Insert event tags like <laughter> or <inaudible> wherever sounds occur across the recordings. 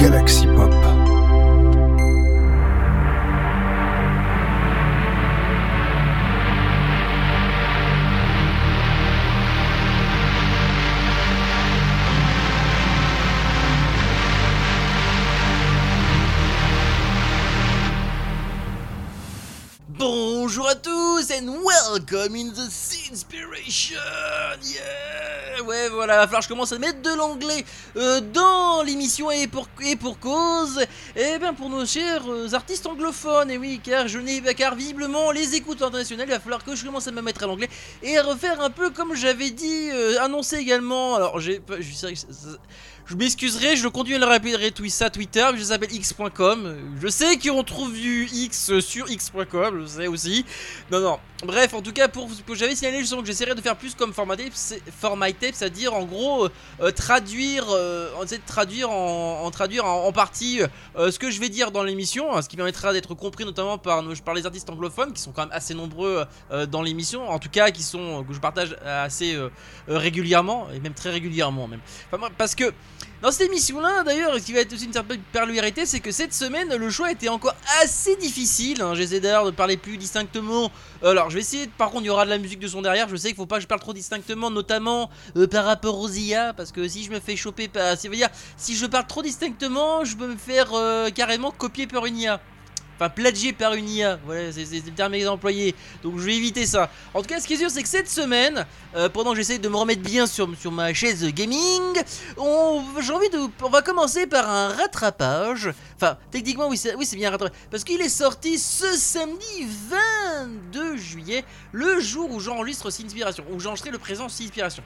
Galaxy Pop. Bonjour à tous and welcome in the Inspiration Yeah Voilà, va falloir que je commence à mettre de l'anglais euh, dans l'émission et pour, et pour cause Eh bien pour nos chers euh, artistes anglophones, et oui car je n'ai car visiblement les écoutes internationales, il va falloir que je commence à me mettre à l'anglais et à refaire un peu comme j'avais dit, euh, annoncé également, alors je m'excuserai, je continue à répéter ça Twitter, je s'appelle x.com. Je sais qu'on trouve du x sur x.com, je sais aussi. Non, non. Bref, en tout cas, pour ce que j'avais signalé, justement que j'essaierai de faire plus comme format tape, c'est-à-dire en gros euh, euh, traduire, euh, traduire en, traduire en, partie ce que je vais dire dans l'émission, hein, ce qui permettra d'être compris notamment par, par les artistes anglophones qui sont quand même assez nombreux dans l'émission, en tout cas qui sont que je partage assez régulièrement et même très régulièrement même. Parce que dans cette émission-là, d'ailleurs, ce qui va être aussi une certaine particularité, c'est que cette semaine, le choix était encore assez difficile. hein. J'essaie d'ailleurs de parler plus distinctement. Alors, je vais essayer. Par contre, il y aura de la musique de son derrière. Je sais qu'il faut pas que je parle trop distinctement, notamment euh, par rapport aux IA, parce que si je me fais choper, par... si je parle trop distinctement, je peux me faire euh, carrément copier par une IA. Enfin, plagier par une IA, voilà, c'est le terme employé. Donc je vais éviter ça. En tout cas, ce qui est sûr, c'est que cette semaine, euh, pendant que j'essaie de me remettre bien sur, sur ma chaise gaming, on, envie de, on va commencer par un rattrapage. Enfin, techniquement, oui, c'est, oui, bien un rattrapage. Parce qu'il est sorti ce samedi 22 juillet, le jour où j'enregistre Inspiration, où j'enregistrerai le présent Inspiration.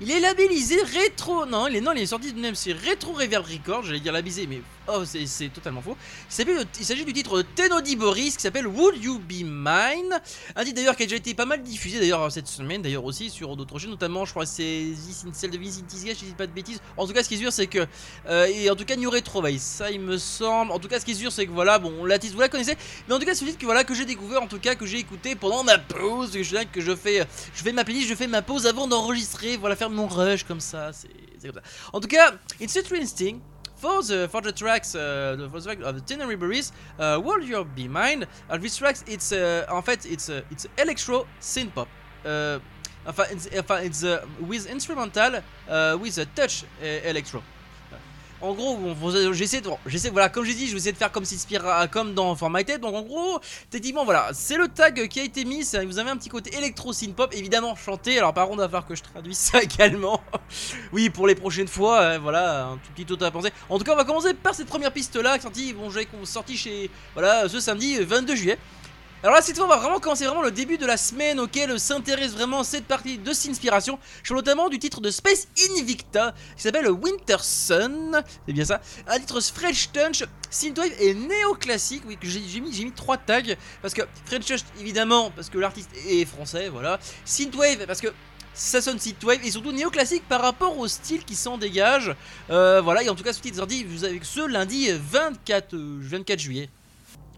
Il est labellisé rétro. Non, il est, non, il est sorti de même, c'est Retro Reverb Record. J'allais dire labellisé, mais oh, c'est, totalement faux. Il s'agit du titre de Tenody Boris qui s'appelle Would You Be Mine? Un titre d'ailleurs qui a déjà été pas mal diffusé d'ailleurs cette semaine, d'ailleurs aussi sur d'autres chaînes, notamment je crois c'est celle de Vincent je dis pas de bêtises. En tout cas, ce qui est sûr, c'est que. euh, en tout cas, New Retro ça il me semble. En tout cas, ce qui est sûr, c'est que voilà, bon, la titre vous la connaissez, mais en tout cas, c'est le titre que voilà que j'ai découvert, en tout cas que j'ai écouté pendant ma pause, que je, que je fais, je fais ma playlist, je fais ma pause avant d'enregistrer, voilà, faire mon rush comme ça, c'est comme ça. En tout cas, it's interesting. For the, for the tracks, uh, for the track of the Tenary Berries, uh, Will You Be Mine? Uh, this tracks, it's uh, en fait, it's uh, it's electro synth pop. Uh, enfin, it's, enfin, it's uh, with instrumental, with a touch electro. En gros, j'essaie de, j'essaie, voilà, comme j'ai dit, je vais essayer de faire comme s'inspire, comme dans Formatted. Donc en gros, techniquement, voilà, c'est le tag qui a été mis. Vous avez un petit côté électro synth pop, évidemment chanté. Alors par contre, il va falloir que je traduise ça <laughs> également. oui, pour les prochaines fois, euh, voilà, un tout petit autre à penser. En tout cas, on va commencer par cette première piste là, sortie, bon, j'avais sorti chez, voilà, ce samedi euh, 22 juillet. Alors là, cette fois, on va vraiment commencer vraiment le début de la semaine auquel s'intéresse vraiment cette partie de Sinspiration. Je parle notamment du titre de Space Invicta qui s'appelle Winter Sun. C'est bien ça. Un titre French Touch, Synthwave et néoclassique. Oui, que j'ai mis, mis trois tags parce que French Touch, évidemment, parce que l'artiste est français, voilà. Synthwave, parce que ça sonne synthwave et surtout néoclassique par rapport au style qui s'en dégage. Euh, voilà, et en tout cas, ce titre vous avez ce lundi 24, euh, 24 juillet.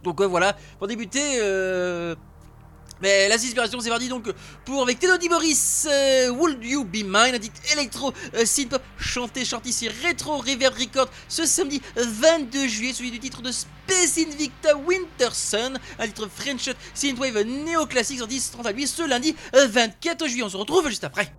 Donc voilà, pour débuter, euh, mais la inspiration c'est parti donc pour avec Teddy Boris, euh, Would You Be Mine, un titre électro euh, synth chanté, chanté sur Retro Reverb Record ce samedi 22 juillet, celui du titre de Space Invicta Winter Sun, un titre French synthwave néoclassique sorti quant à lui ce lundi euh, 24 juillet. On se retrouve juste après.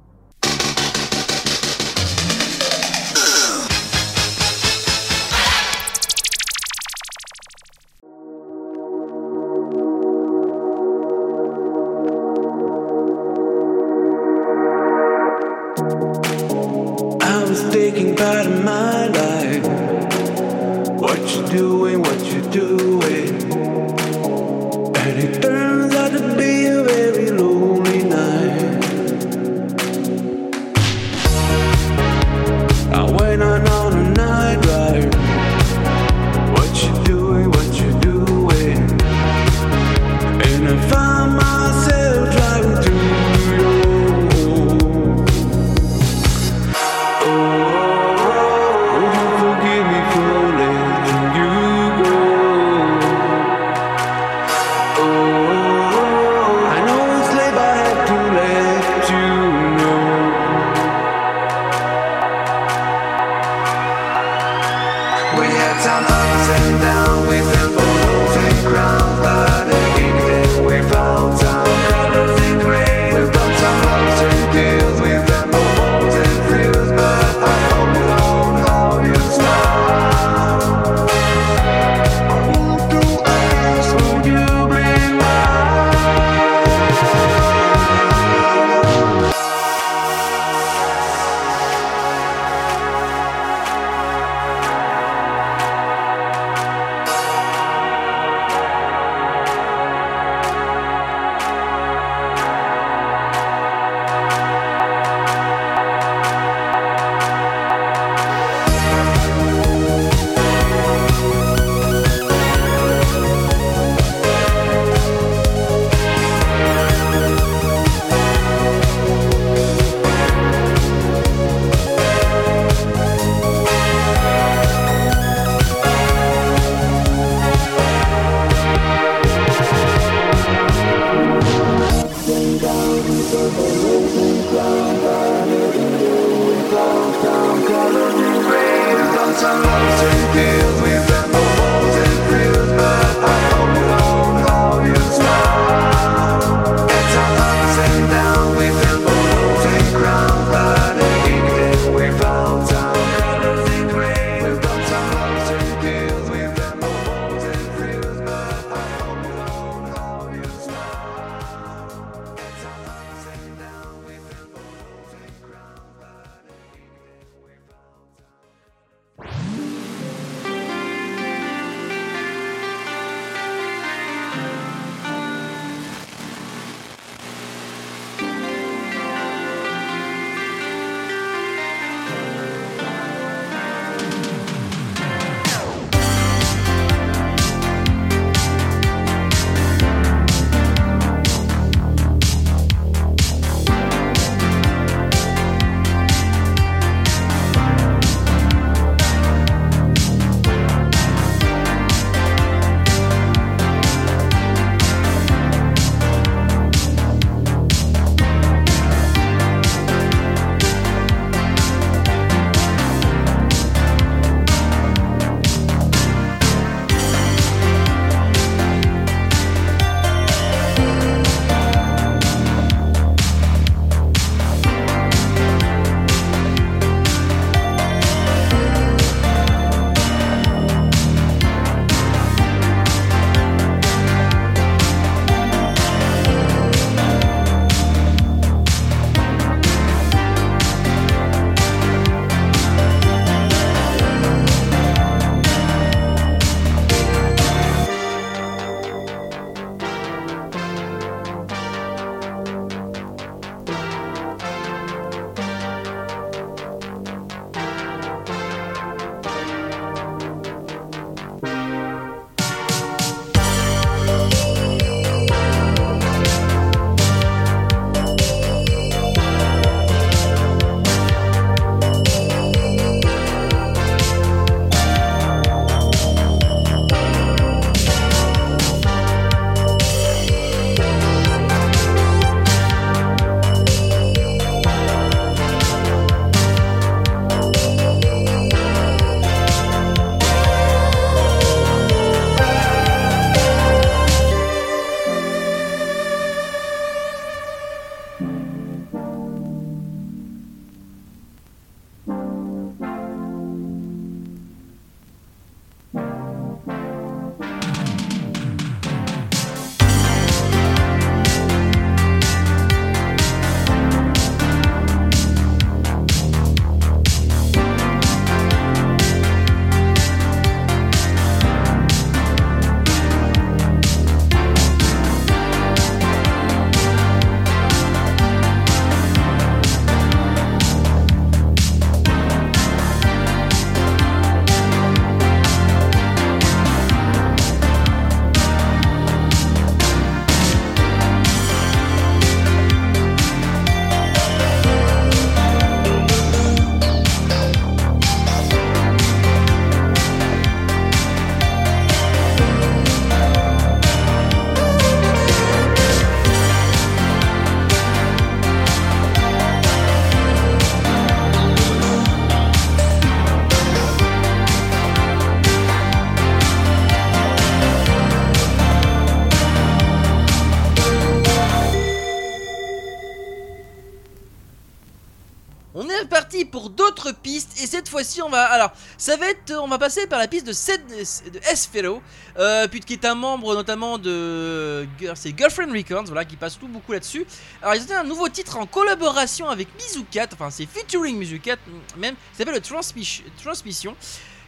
On va passer par la piste de, Sed- de Esfero euh, puisqu'il est un membre notamment de Girlfriend Records voilà qui passe tout beaucoup là-dessus. Alors ils ont un nouveau titre en collaboration avec Mizukat enfin c'est featuring Mizukat même ça s'appelle le Transmis- Transmission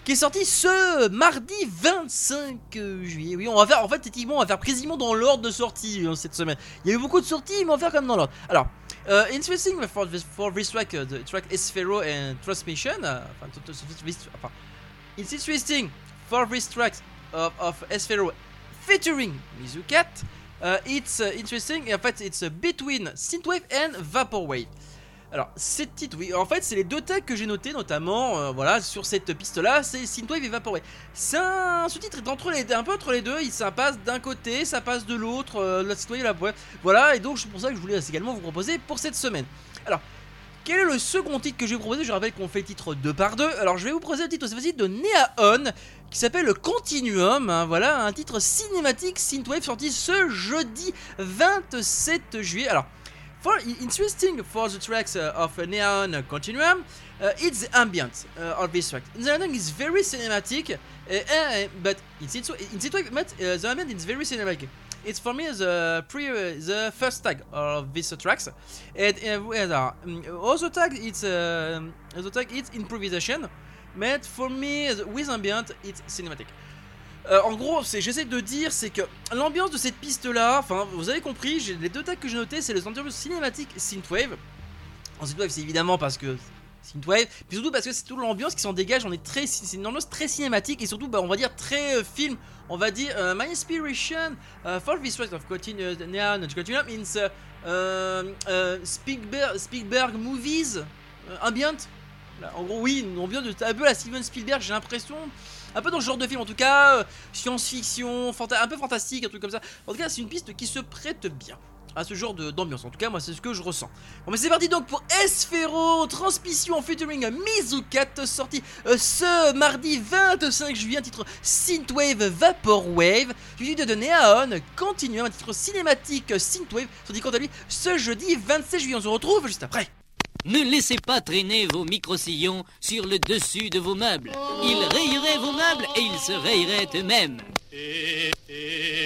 qui est sorti ce mardi 25 juillet. Oui, on va faire en fait effectivement on va faire quasiment dans l'ordre de sortie euh, cette semaine. Il y a eu beaucoup de sorties, mais on va faire comme dans l'ordre. Alors, uh, interesting for this, for this track, the track Esfero and Transmission. Uh, it's interesting for this track of, of Esfero featuring Mizukat. Uh, it's uh, interesting. En fait, it's between synthwave and vaporwave. Alors, ces titres, oui, en fait, c'est les deux tags que j'ai notés, notamment, euh, voilà, sur cette piste-là, c'est Synthwave et. C'est un, titre est entre les, un peu entre les deux, il, ça passe d'un côté, ça passe de l'autre, euh, la Synthwave la. Voilà, et donc c'est pour ça que je voulais également vous proposer pour cette semaine. Alors, quel est le second titre que je vais vous proposer? Je rappelle qu'on fait titre deux par deux. Alors, je vais vous proposer le titre cette fois-ci de Neaon, qui s'appelle le Continuum. hein, voilà, un titre cinématique Synthwave sorti ce jeudi 27 juillet. Alors, For interesting for the tracks uh, of uh, Neon Continuum, uh, it's the ambient uh, of this track. The ambient is very cinematic, uh, uh, but it's it's it, but uh, the ambient is very cinematic. It's for me the pre uh, the first tag of these tracks, and uh, uh, um, also tag it's uh, the tag it's improvisation, but for me with ambient it's cinematic. Euh, en gros, c'est j'essaie de dire, c'est que l'ambiance de cette piste-là, enfin, vous avez compris, j'ai les deux tags que j'ai notés, c'est les ambiances cinématiques synthwave. En synthwave, c'est évidemment parce que synthwave, puis surtout parce que c'est toute l'ambiance qui s'en dégage. On est très, c'est une ambiance très cinématique et surtout, bah, on va dire très euh, film. On va dire euh, my inspiration for this track of continuum means Spielberg, Spielberg movies ambient. En gros, oui, une ambiance de un peu la Steven Spielberg, j'ai l'impression. Un peu dans ce genre de film, en tout cas, euh, science-fiction, un peu fantastique, un truc comme ça. En tout cas, c'est une piste qui se prête bien à ce genre de- d'ambiance. En tout cas, moi, c'est ce que je ressens. Bon, mais c'est parti donc pour Esfero, transmission featuring Mizukat, sorti euh, ce mardi 25 juillet, titre Synthwave Vaporwave, suivi de Neaon, continuant un titre cinématique Synthwave, sorti quant à lui ce jeudi 27 juillet. On se retrouve juste après. Ne laissez pas traîner vos micro-sillons sur le dessus de vos meubles. Ils rayeraient vos meubles et ils se rayeraient eux-mêmes. Thank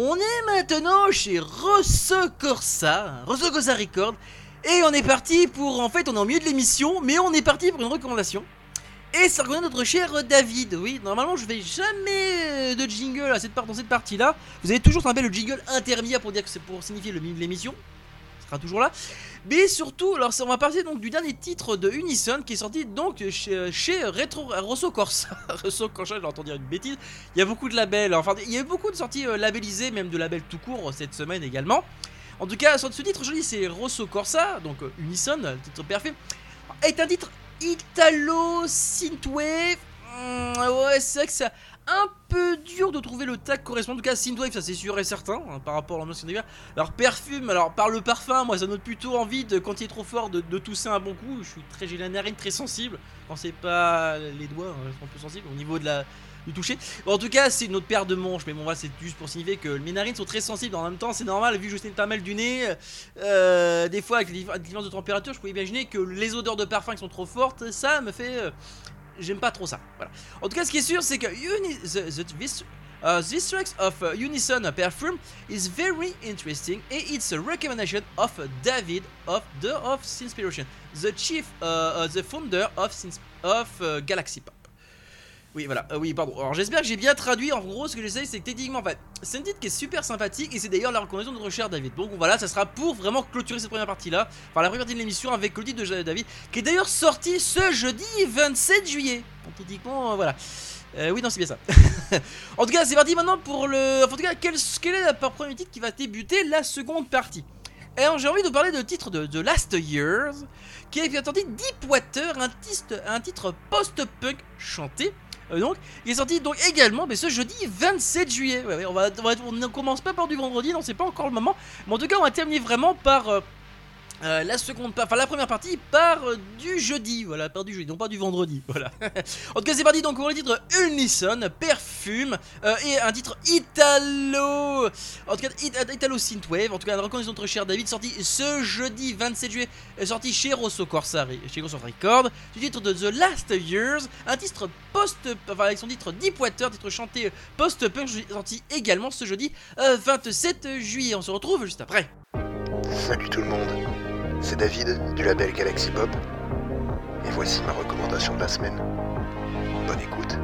On est maintenant chez Corsa, Rosso Corsa Record, et on est parti pour, en fait, on est en milieu de l'émission, mais on est parti pour une recommandation. Et ça reconnaît notre cher David. Oui, normalement je vais jamais euh, de jingle à cette dans cette partie-là. Vous avez toujours ce qu'on appelle le jingle intermédiaire pour dire que c'est pour signifier le milieu de l'émission. Sera toujours là. Mais surtout, alors ça- on va parler donc du dernier titre de Unison qui est sorti donc chez, Retro Rosso Corsa. <laughs> Rosso Corsa, j'ai entendu dire une bêtise. Il y a beaucoup de labels, enfin il y a eu beaucoup de sorties euh, labellisées, même de labels tout court cette semaine également. En tout cas, sur ce titre aujourd'hui, c'est Rosso Corsa, donc euh, Unison, le titre parfait, est un titre Italo Synthwave. Hmm, ouais, c'est vrai que c'est un peu dur de trouver le tag correspondant. En tout cas, Synthwave, ça c'est sûr et certain hein, par rapport à l'ambiance a Alors, perfume, alors par le parfum, moi ça donne plutôt envie de, quand il est trop fort, de, tousser un bon coup. Je suis très, j'ai la narine très sensible. Quand c'est pas les doigts, hein, je suis un peu sensible au niveau de la, du toucher. En tout cas, c'est une autre paire de manches, mais bon, voilà, c'est juste pour signifier que mes narines sont très sensibles. En même temps, c'est normal, vu que je sais pas mal du nez. euh, des fois, avec les dif- différences de température, je peux imaginer que les odeurs de parfum qui sont trop fortes, ça me fait. J'aime pas trop ça. En tout cas, ce qui est sûr, c'est que uni the, the, this, uh, this tracks of uh, Unison perfume is very interesting and it's a recommendation of David of the of Inspiration, the chief, uh, uh, the founder of, of uh, Galaxy Pop. Oui, voilà, euh, oui, pardon. Alors j'espère que j'ai bien traduit. En gros, ce que j'essaye, c'est que techniquement, c'est un titre qui est super sympathique et c'est d'ailleurs la recommandation de notre cher David. Donc voilà, ça sera pour vraiment clôturer cette première partie-là, enfin la première partie de l'émission avec le titre de David, qui est d'ailleurs sorti ce jeudi 27 juillet. Donc techniquement, euh, voilà. Euh, oui, non, c'est bien ça. <laughs> en tout cas, c'est parti maintenant pour le. en tout cas, quel, quel est le premier titre qui va débuter la seconde partie? Alors, j'ai envie de vous parler de titre de Last Years, qui est sorti Deepwater, un titre, un titre post-punk chanté. Euh, donc, il est sorti donc également mais ce jeudi 27 juillet. On ne commence pas par du vendredi, non, c'est pas encore le moment. Mais en tout cas, on va terminer vraiment par euh, euh, la seconde, enfin la première partie par euh, du jeudi, voilà, par du jeudi, non pas du vendredi, <laughs> voilà. en tout cas, c'est parti donc pour le titre Unison, Perfume, euh, et un titre Italo, en tout cas It- Italo Synthwave, en tout cas une reconnaissance de notre cher David, sorti ce jeudi 27 juillet, euh, sorti chez Rosso Corsa, chez Rosso Record, du titre de The Last Years, un titre post, enfin avec son titre Deepwater, titre chanté post-punk, sorti également ce jeudi euh, 27 juillet. On se retrouve juste après. Salut tout le monde, c'est David du label Galaxy Pop et voici ma recommandation de la semaine. Bonne écoute.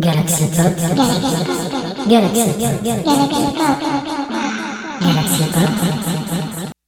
Galaxy Pop. Galaxy Pop. Galaxy Pop.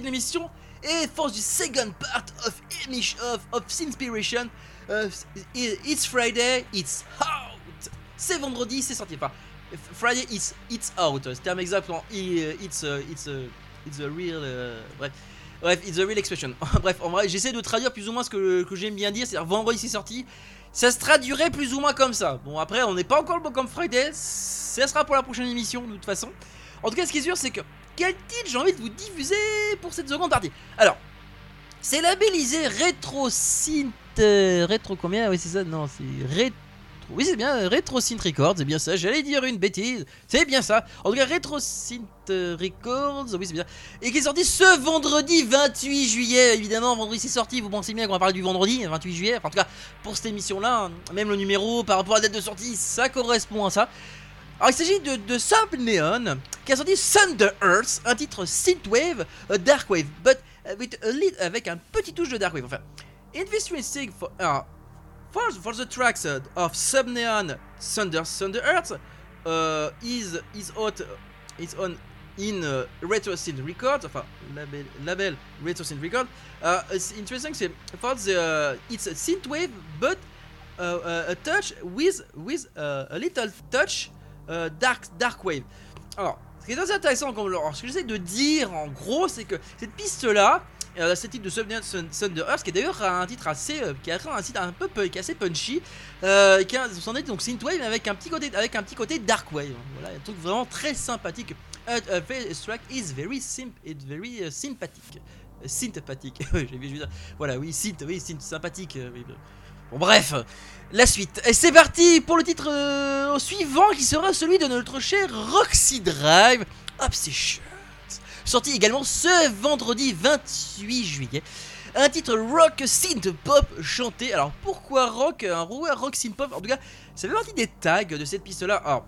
De l'émission et force du second part of Emish of, of Inspiration. Euh, it's Friday, it's out. C'est vendredi, c'est sorti. Enfin, Friday, it's, it's out. C'est terme exact. en- i- It's, uh, it's, it's a real. euh, bref. Bref, it's a real expression. <laughs> bref, en vrai, j'essaie de traduire plus ou moins ce que, que j'aime bien dire. C'est-à-dire, vendredi, c'est sorti. Ça se traduirait plus ou moins comme ça. Bon, après, on n'est pas encore le bon comme Friday. Ça sera pour la prochaine émission, de toute façon. En tout cas, ce qui est sûr, c'est que quel titre j'ai envie de vous diffuser pour cette seconde partie Alors, c'est labellisé Retro Synth. euh, combien? Oui, c'est ça Non, c'est Retro. Oui, c'est bien, euh, Retro Synth Records, c'est bien ça. J'allais dire une bêtise, c'est bien ça. En tout cas, Retro Synth euh, Records, oui, c'est bien. Et qui est sorti ce vendredi 28 juillet. Évidemment, vendredi c'est sorti. Vous pensez bien qu'on va parler du vendredi 28 juillet. En tout cas, pour cette émission-là, même le numéro par rapport à la date de sortie, ça correspond à ça. Alors il s'agit de, de Simple Neon qui a sorti Thunder Earth, un titre synthwave, a dark wave, but uh, with a lit- avec un petit touche de dark wave. Enfin, interesting for, uh, for, for the tracks uh, of Subneon Thunder Thunder Earth uh, is is out on in uh, Retro Synth Records, enfin label, label Retro Synth Records. Uh, it's interesting c'est for the uh, it's a synthwave but uh, uh, a touch with with uh, a little touch uh, dark dark wave. Alors, ce qui est assez intéressant, comme alors, ce que j'essaie de dire en gros, c'est que cette piste là Euh, le titre de Subneon Sun- Thunder Earth, qui est d'ailleurs un titre assez, euh, qui a un titre un peu qui est assez punchy, euh, qui a, est donc synthwave avec un petit côté, avec un petit côté dark wave. Voilà, un truc vraiment très sympathique. Uh, uh, Face track is very simp, it's very euh, sympathique, Euh, sympathique. <laughs> J'ai vu. Voilà, oui, synth, oui, synth, sympathique. euh, Bon bref, la suite. Et c'est parti pour le titre euh, suivant qui sera celui de notre cher Roxy Drive Obsessions. Sorti également ce vendredi 28 juillet. Un titre rock synth pop chanté. Alors pourquoi rock Un ouais, rock synth pop. En tout cas, ça fait partie des tags de cette piste là. Alors,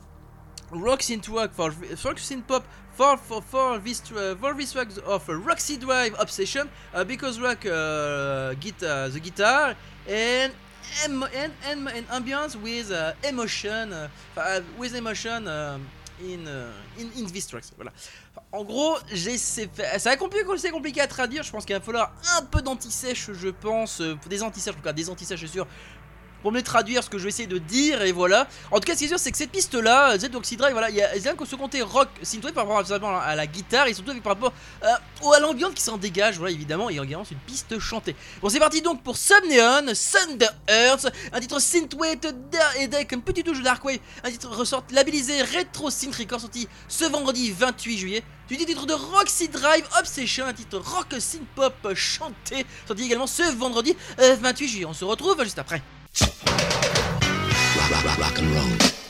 rock synth rock for rock synth pop for for for this uh, for this track of Roxy Drive Obsession uh, because rock uh, guitar the guitar and em- and, and ambience with uh, emotion uh, uh, with emotion um, in, uh, in in these tracks voilà. En gros c'est compliqué c'est compliqué à traduire je pense qu'il va falloir un peu d'anti-sèche je pense euh, des anti-sèches en tout cas des anti-sèches c'est sûr pour me traduire ce que je vais essayer de dire et voilà. En tout cas, ce qui est sûr, c'est que cette piste-là, Z Oxy Drive, voilà, il y a rien que ce côté rock synthwave par rapport à, à la guitare et surtout avec par rapport euh, à l'ambiance qui s'en dégage, voilà, évidemment, et également une piste chantée. Bon, c'est parti donc pour Subneon, Thunder Earth, un titre synthwave et avec une petite touche de dark wave, un titre ressort labellisé Retro Synth Record sorti ce vendredi 28 juillet. Du titre de Roxy Drive Obsession, un titre rock synth pop chanté, sorti également ce vendredi euh, 28 juillet. On se retrouve juste après. Rock, rock, rock, rock and roll.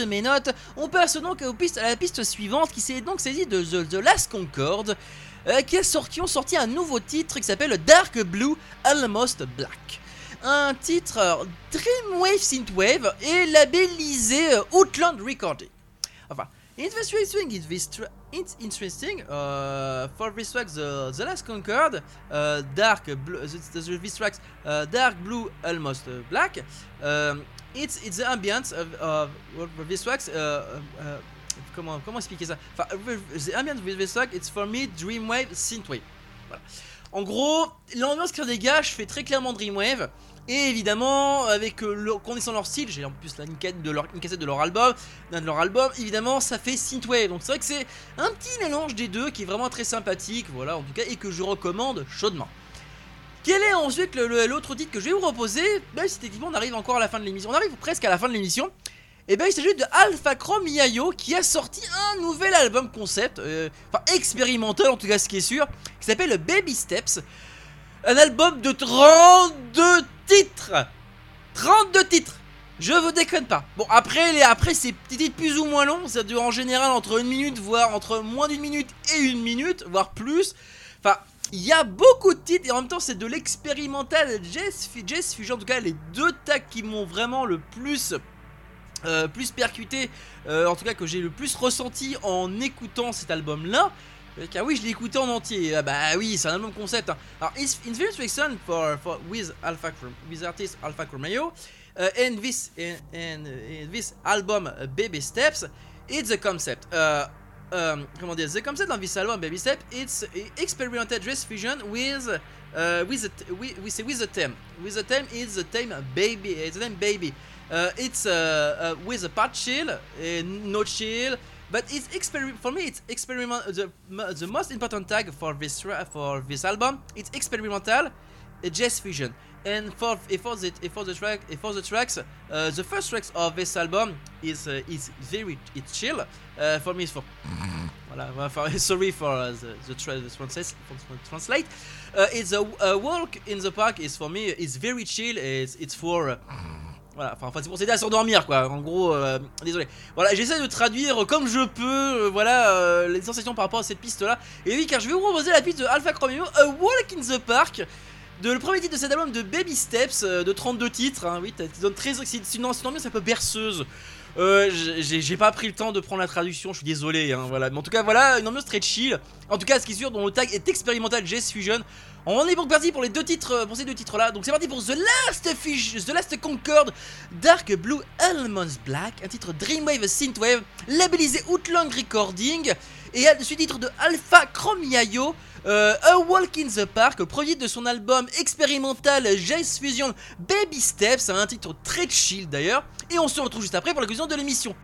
Mes notes, on passe donc à la piste suivante qui s'est donc saisie de The, Last Concorde, euh, qui, a sorti, ont sorti un nouveau titre qui s'appelle Dark Blue Almost Black. Un titre euh, Dreamwave Synthwave et labellisé euh, Outland Recording. Enfin, it's interesting, it's, interesting for this track, the, Last Concorde, uh, Dark Blue, this track, Dark Blue Almost Black. It's, the ambience of, this track. Uh, uh, comment, comment expliquer ça? Enfin, the ambience with this track, it's for me Dreamwave Synthwave. Voilà. En gros, l'ambiance qui dégage fait très clairement Dreamwave. Et évidemment, avec euh, le, connaissant leur style, j'ai en plus là une, cassette de leur, une cassette de leur album, d'un de leur album, évidemment ça fait synthwave. Donc c'est vrai que c'est un petit mélange des deux qui est vraiment très sympathique, voilà en tout cas, et que je recommande chaudement. Quel est ensuite l'autre titre que je vais vous proposer Ben si techniquement on arrive encore à la fin de l'émission, on arrive presque à la fin de l'émission. Et ben il s'agit de Alpha Chrome Yayo qui a sorti un nouvel album concept, euh, enfin expérimental en tout cas ce qui est sûr, qui s'appelle Baby Steps. Un album de 32 titres 32 titres Je vous déconne pas. Bon, après, les, après ces petits titres plus ou moins longs, ça dure en général entre une minute, voire entre moins d'une minute et une minute, voire plus. Enfin, il y a beaucoup de titres et en même temps, c'est de l'expérimental Fu- Jazz Fusion. En tout cas, les deux tags qui m'ont vraiment le plus. euh, plus percuté, euh, en tout cas que j'ai le plus ressenti en écoutant cet album là. Euh, Car oui, je l'ai écouté en entier. Ah bah oui, c'est un album concept. hein. Alors, it's in very fiction for, for with with artist Alpha Chromeo, uh, and this album Baby Steps, it's a concept. Um, comment dire, the concept of this album Baby Step, it's experimental dress fusion with uh, with a t- with, with, with a theme. With the theme is the theme baby. It's the theme baby. Uh, it's uh, with a part chill, no chill, but it's exper- for me it's experiment the, the most important tag for this for this album it's experimental jazz fusion and for uh, for the for the track for the tracks uh, the first tracks of this album is uh, is very it's chill uh, for me it's for voilà, <laughs> enfin, sorry for uh, the, the, tra- the translate, translate. Uh, it's a, a walk in the park is for me it's very chill it's, it's for uh, voilà, enfin, c'est pour s'aider à s'endormir quoi. En gros, euh, désolé. Voilà, j'essaie de traduire comme je peux, euh, voilà, euh, les sensations par rapport à cette piste là. Et oui, car je vais vous proposer la piste de Alpha Chromeo, A Walk in the Park. De le premier titre de cet album de Baby Steps, euh, de 32 titres, hein, oui, très, c'est une, une ambiance un peu berceuse. Euh, j'ai pas pris le temps de prendre la traduction, je suis désolé, hein, voilà. Mais en tout cas, voilà, une ambiance très chill. En tout cas, ce qui est sûr, dont le tag est expérimental Jazz Fusion. On est donc parti pour les deux titres, euh, pour ces deux titres là. Donc c'est parti pour The Last Fusion, The Last Concorde, Dark Blue Almonds Black, un titre Dreamwave Synthwave, labellisé Outland Recording, et à- ce titre de Alpha Chromiayo, euh, A Walk in the Park, premier de son album expérimental Jazz Fusion Baby Steps, un titre très chill d'ailleurs, et on se retrouve juste après pour la conclusion de l'émission.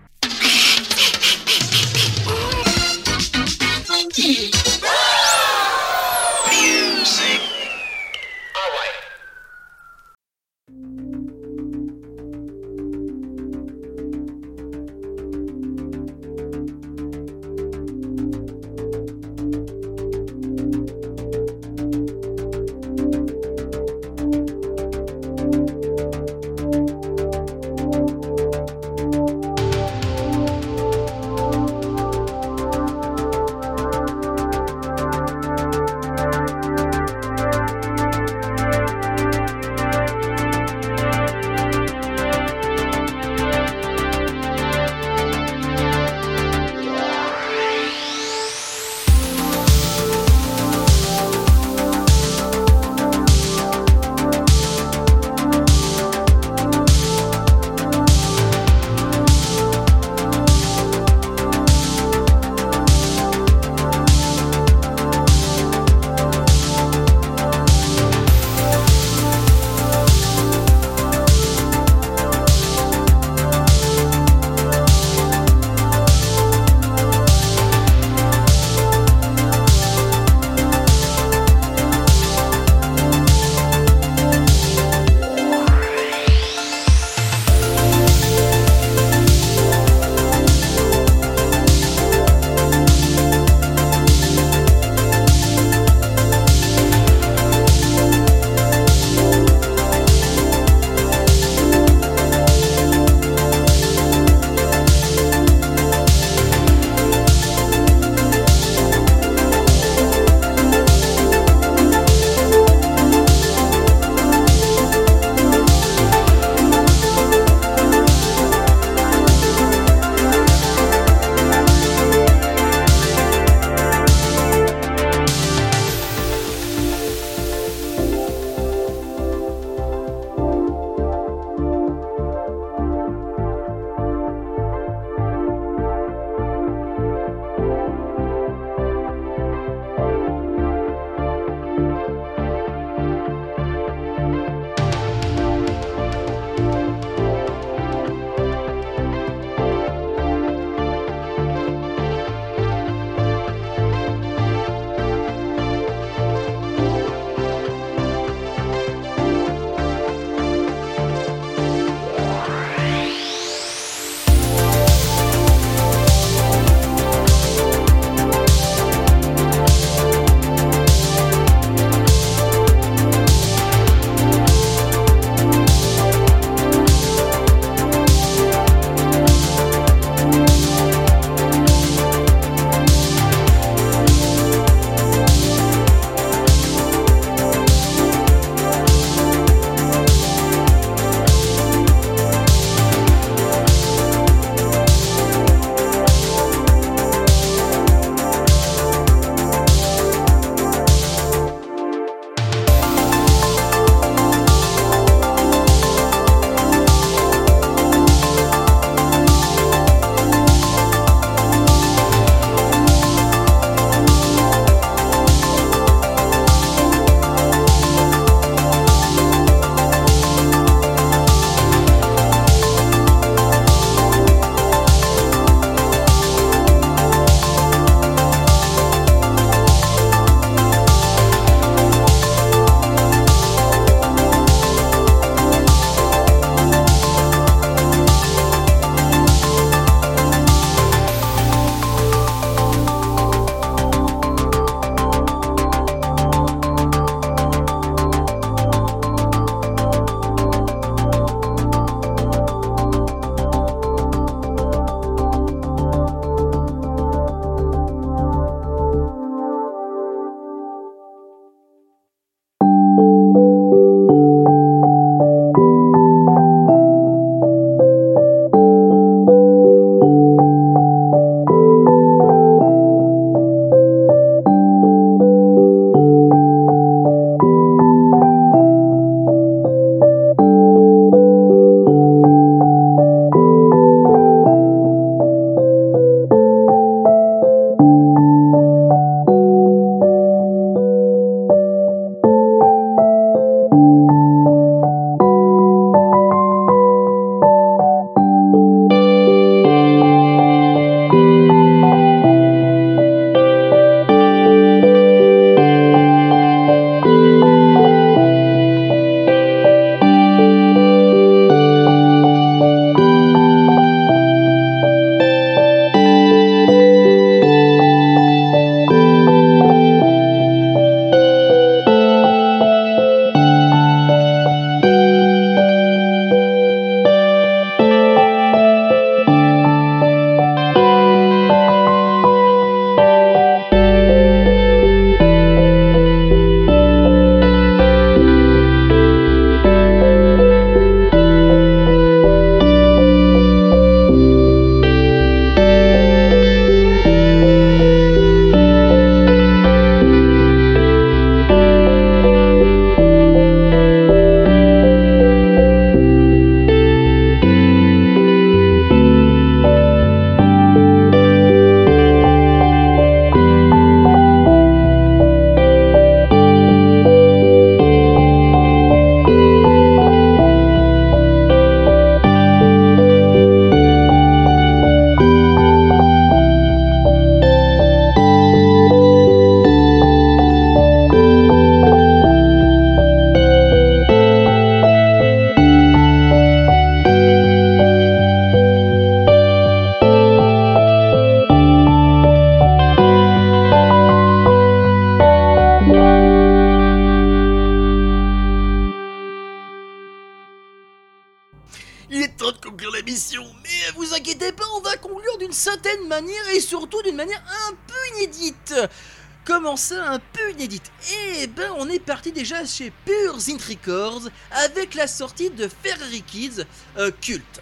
Un peu inédite Eh ben, on est parti déjà chez Pure Zint Records avec la sortie de Ferrari Kids euh, Cult.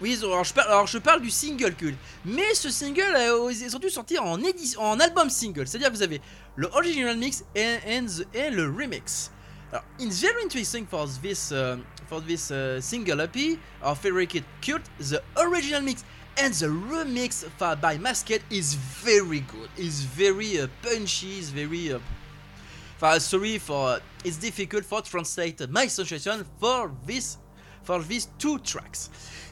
Oui, alors je, parle, du single Cult, mais ce single euh, est surtout sorti en, en album single, c'est-à-dire que vous avez le original mix et, et le remix. Alors, it's very interesting for this uh, for this single EP of Ferrari Kid Cult. The original mix and the remix by Masked is very good. It's very uh, punchy. It's very. Uh, sorry for it's difficult for translate my sensation for this for these two tracks.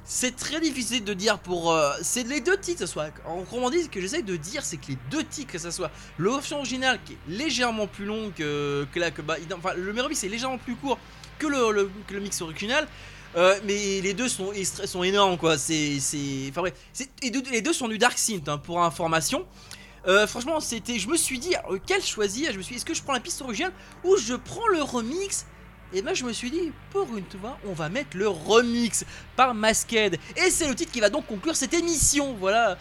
C'est très difficile de dire pour. euh, c'est les deux titres, soit. En dit, ce que j'essaie de dire, c'est que les deux titres, que ce soit l'option originale qui est légèrement plus longue que, que la. Que, bah, enfin, le mélodie c'est légèrement plus court que le- que le mix original. Euh, mais les deux sont, énormes quoi. C'est. Enfin deux- les deux sont du Dark Synth hein, pour information. Euh, franchement, c'était. Je me suis dit, alors, lequel choisir? Je me suis dit, est-ce que je prends la piste originale ou je prends le remix? Et ben, je me suis dit, pour une fois, on va mettre le remix par Masked. Et c'est le titre qui va donc conclure cette émission. Voilà.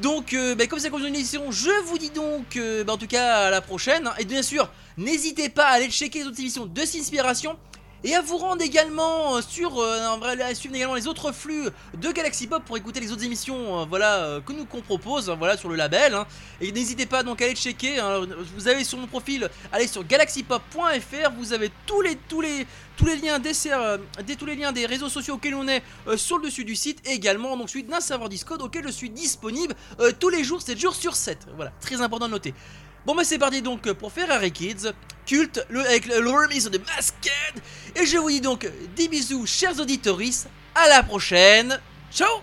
Donc, euh, bah, comme c'est conclut une émission, je vous dis donc, bah, en tout cas, à la prochaine. Et bien sûr, n'hésitez pas à aller checker les autres émissions de Sinspiration. Et à vous rendre également euh, sur, euh, suivre également les autres flux de Galaxy Pop pour écouter les autres émissions, euh, voilà, euh, que nous qu'on propose, hein, voilà, sur le label. hein. Et n'hésitez pas donc à aller checker. hein, vous avez sur mon profil, allez sur galaxypop.fr. Vous avez tous les tous les tous les liens des, des tous les liens des réseaux sociaux auxquels on est sur le dessus du site. Et également donc celui d'un serveur Discord auquel je suis disponible tous les jours, 7 jours sur 7. Voilà, très important de noter. Bon bah c'est parti donc pour Ferrari Kids, culte le, avec le, remix de Masked. Et je vous dis donc des bisous chers auditoris, à la prochaine, ciao